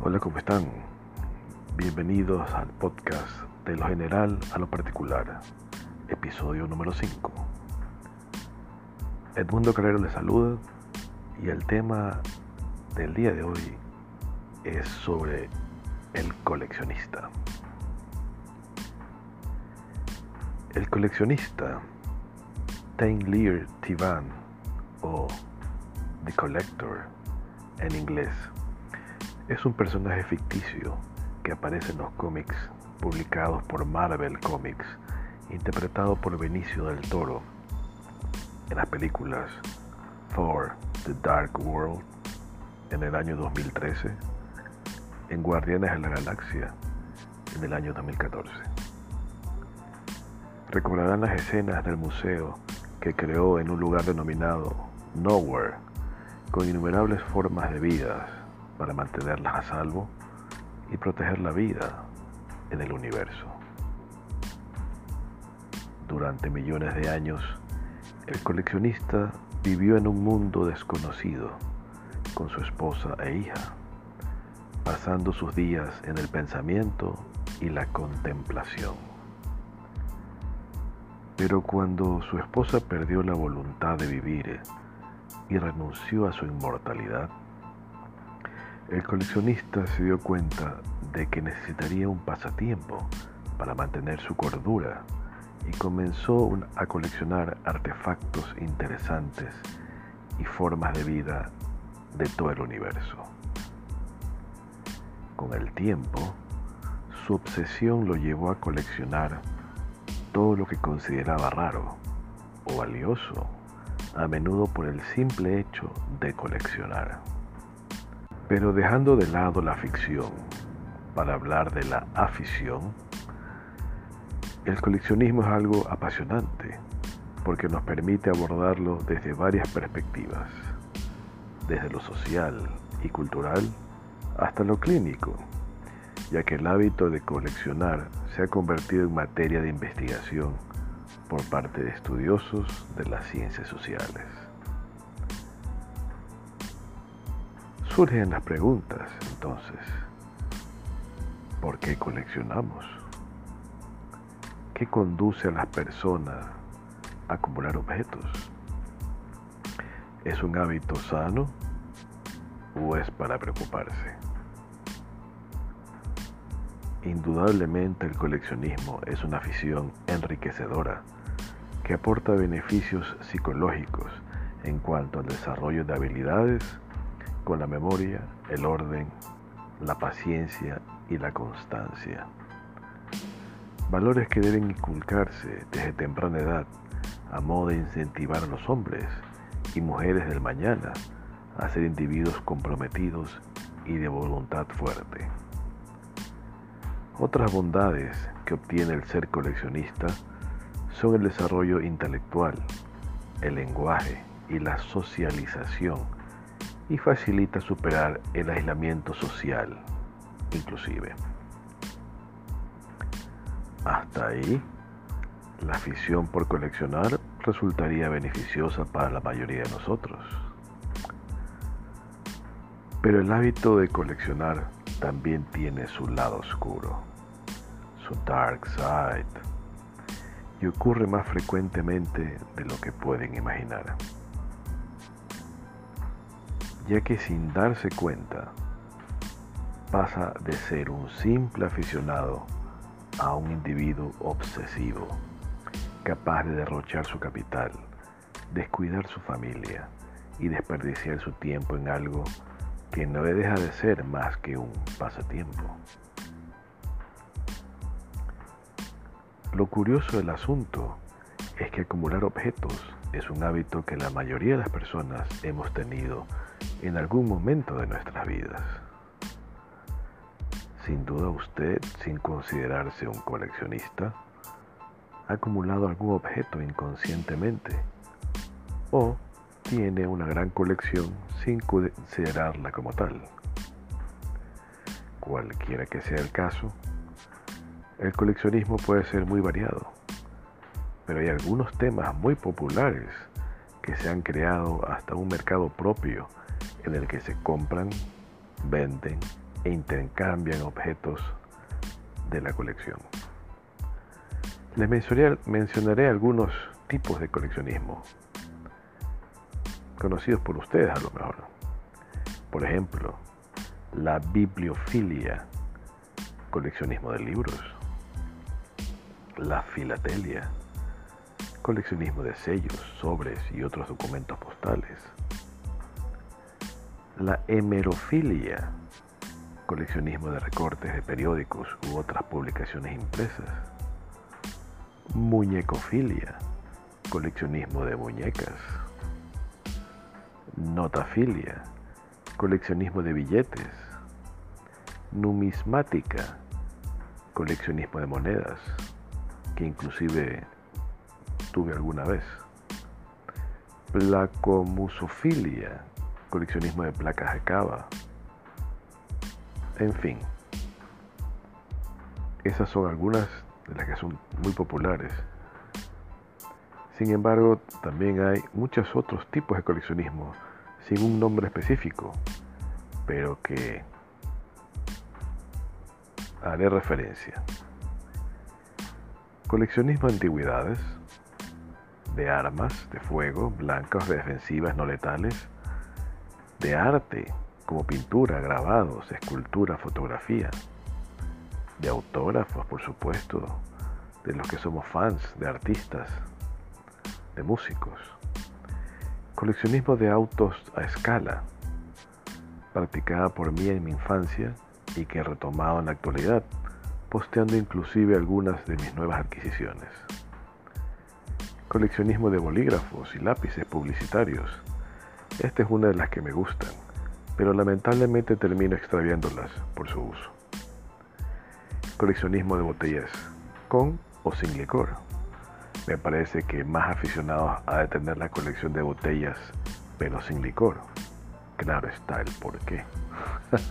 Hola, ¿cómo están? Bienvenidos al podcast de lo general a lo particular, episodio número 5. Edmundo Carrero les saluda y el tema del día de hoy es sobre el coleccionista. El coleccionista, Tain Lear Tivan o The Collector en inglés, es un personaje ficticio que aparece en los cómics publicados por Marvel Comics, interpretado por Benicio del Toro en las películas Thor, The Dark World en el año 2013, en Guardianes de la Galaxia en el año 2014. Recordarán las escenas del museo que creó en un lugar denominado Nowhere, con innumerables formas de vidas para mantenerlas a salvo y proteger la vida en el universo. Durante millones de años, el coleccionista vivió en un mundo desconocido con su esposa e hija, pasando sus días en el pensamiento y la contemplación. Pero cuando su esposa perdió la voluntad de vivir y renunció a su inmortalidad, el coleccionista se dio cuenta de que necesitaría un pasatiempo para mantener su cordura y comenzó a coleccionar artefactos interesantes y formas de vida de todo el universo. Con el tiempo, su obsesión lo llevó a coleccionar todo lo que consideraba raro o valioso, a menudo por el simple hecho de coleccionar. Pero dejando de lado la ficción para hablar de la afición, el coleccionismo es algo apasionante porque nos permite abordarlo desde varias perspectivas, desde lo social y cultural hasta lo clínico, ya que el hábito de coleccionar se ha convertido en materia de investigación por parte de estudiosos de las ciencias sociales. Surgen las preguntas, entonces, ¿por qué coleccionamos? ¿Qué conduce a las personas a acumular objetos? ¿Es un hábito sano o es para preocuparse? Indudablemente el coleccionismo es una afición enriquecedora que aporta beneficios psicológicos en cuanto al desarrollo de habilidades con la memoria, el orden, la paciencia y la constancia. Valores que deben inculcarse desde temprana edad a modo de incentivar a los hombres y mujeres del mañana a ser individuos comprometidos y de voluntad fuerte. Otras bondades que obtiene el ser coleccionista son el desarrollo intelectual, el lenguaje y la socialización y facilita superar el aislamiento social, inclusive. Hasta ahí, la afición por coleccionar resultaría beneficiosa para la mayoría de nosotros. Pero el hábito de coleccionar también tiene su lado oscuro, su dark side, y ocurre más frecuentemente de lo que pueden imaginar ya que sin darse cuenta pasa de ser un simple aficionado a un individuo obsesivo, capaz de derrochar su capital, descuidar su familia y desperdiciar su tiempo en algo que no deja de ser más que un pasatiempo. Lo curioso del asunto es que acumular objetos es un hábito que la mayoría de las personas hemos tenido en algún momento de nuestras vidas. Sin duda usted, sin considerarse un coleccionista, ha acumulado algún objeto inconscientemente o tiene una gran colección sin considerarla como tal. Cualquiera que sea el caso, el coleccionismo puede ser muy variado, pero hay algunos temas muy populares que se han creado hasta un mercado propio en el que se compran, venden e intercambian objetos de la colección. Les mencionaré, algunos tipos de coleccionismo, conocidos por ustedes a lo mejor. Por ejemplo, la bibliofilia, coleccionismo de libros. La filatelia, coleccionismo de sellos, sobres y otros documentos postales. La hemerofilia, coleccionismo de recortes de periódicos u otras publicaciones impresas. Muñecofilia, coleccionismo de muñecas. Notafilia, coleccionismo de billetes. Numismática, coleccionismo de monedas, que inclusive tuve alguna vez. Placomusofilia, coleccionismo de placas de cava. En fin, esas son algunas de las que son muy populares. Sin embargo, también hay muchos otros tipos de coleccionismo sin un nombre específico, pero que haré referencia. Coleccionismo de antigüedades, de armas, de fuego, blancas, defensivas, no letales, de arte, como pintura, grabados, escultura, fotografía, de autógrafos, por supuesto, de los que somos fans, de artistas, de músicos. Coleccionismo de autos a escala, practicada por mí en mi infancia y que he retomado en la actualidad, posteando inclusive algunas de mis nuevas adquisiciones. Coleccionismo de bolígrafos y lápices publicitarios. Esta es una de las que me gustan pero lamentablemente termino extraviándolas por su uso. Coleccionismo de botellas con o sin licor. Me parece que más aficionados a detener la colección de botellas, pero sin licor. Claro está el porqué.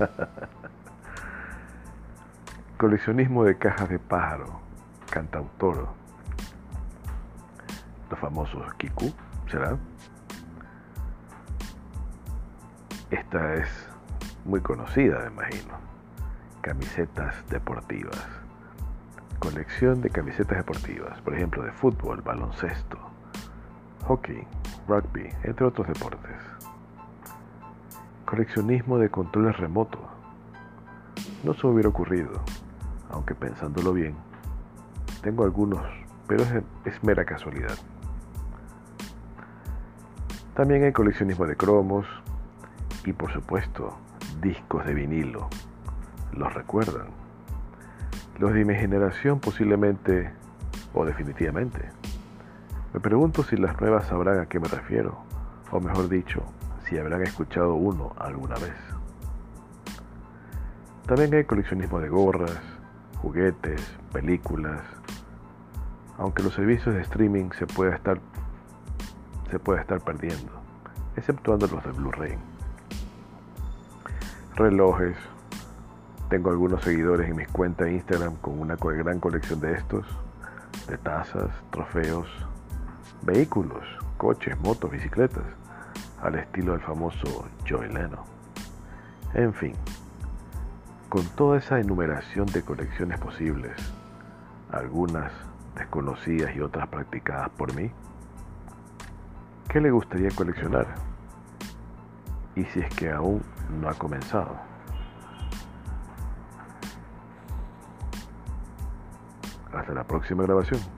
Coleccionismo de cajas de pájaro, cantautor. Los famosos Kiku, ¿será? Esta es muy conocida, me imagino. Camisetas deportivas. Colección de camisetas deportivas, por ejemplo, de fútbol, baloncesto, hockey, rugby, entre otros deportes. Coleccionismo de controles remotos. No se me hubiera ocurrido, aunque pensándolo bien, tengo algunos, pero es, es mera casualidad. También hay coleccionismo de cromos, y por supuesto discos de vinilo. ¿Los recuerdan? Los de mi generación posiblemente o definitivamente. Me pregunto si las nuevas sabrán a qué me refiero, o mejor dicho, si habrán escuchado uno alguna vez. También hay coleccionismo de gorras, juguetes, películas, aunque los servicios de streaming se puede estar, estar perdiendo, exceptuando los de Blu-ray relojes. Tengo algunos seguidores en mis cuentas de Instagram con una gran colección de estos, de tazas, trofeos, vehículos, coches, motos, bicicletas, al estilo del famoso Joy Leno. En fin, con toda esa enumeración de colecciones posibles, algunas desconocidas y otras practicadas por mí, ¿qué le gustaría coleccionar? Y si es que aún no ha comenzado. Hasta la próxima grabación.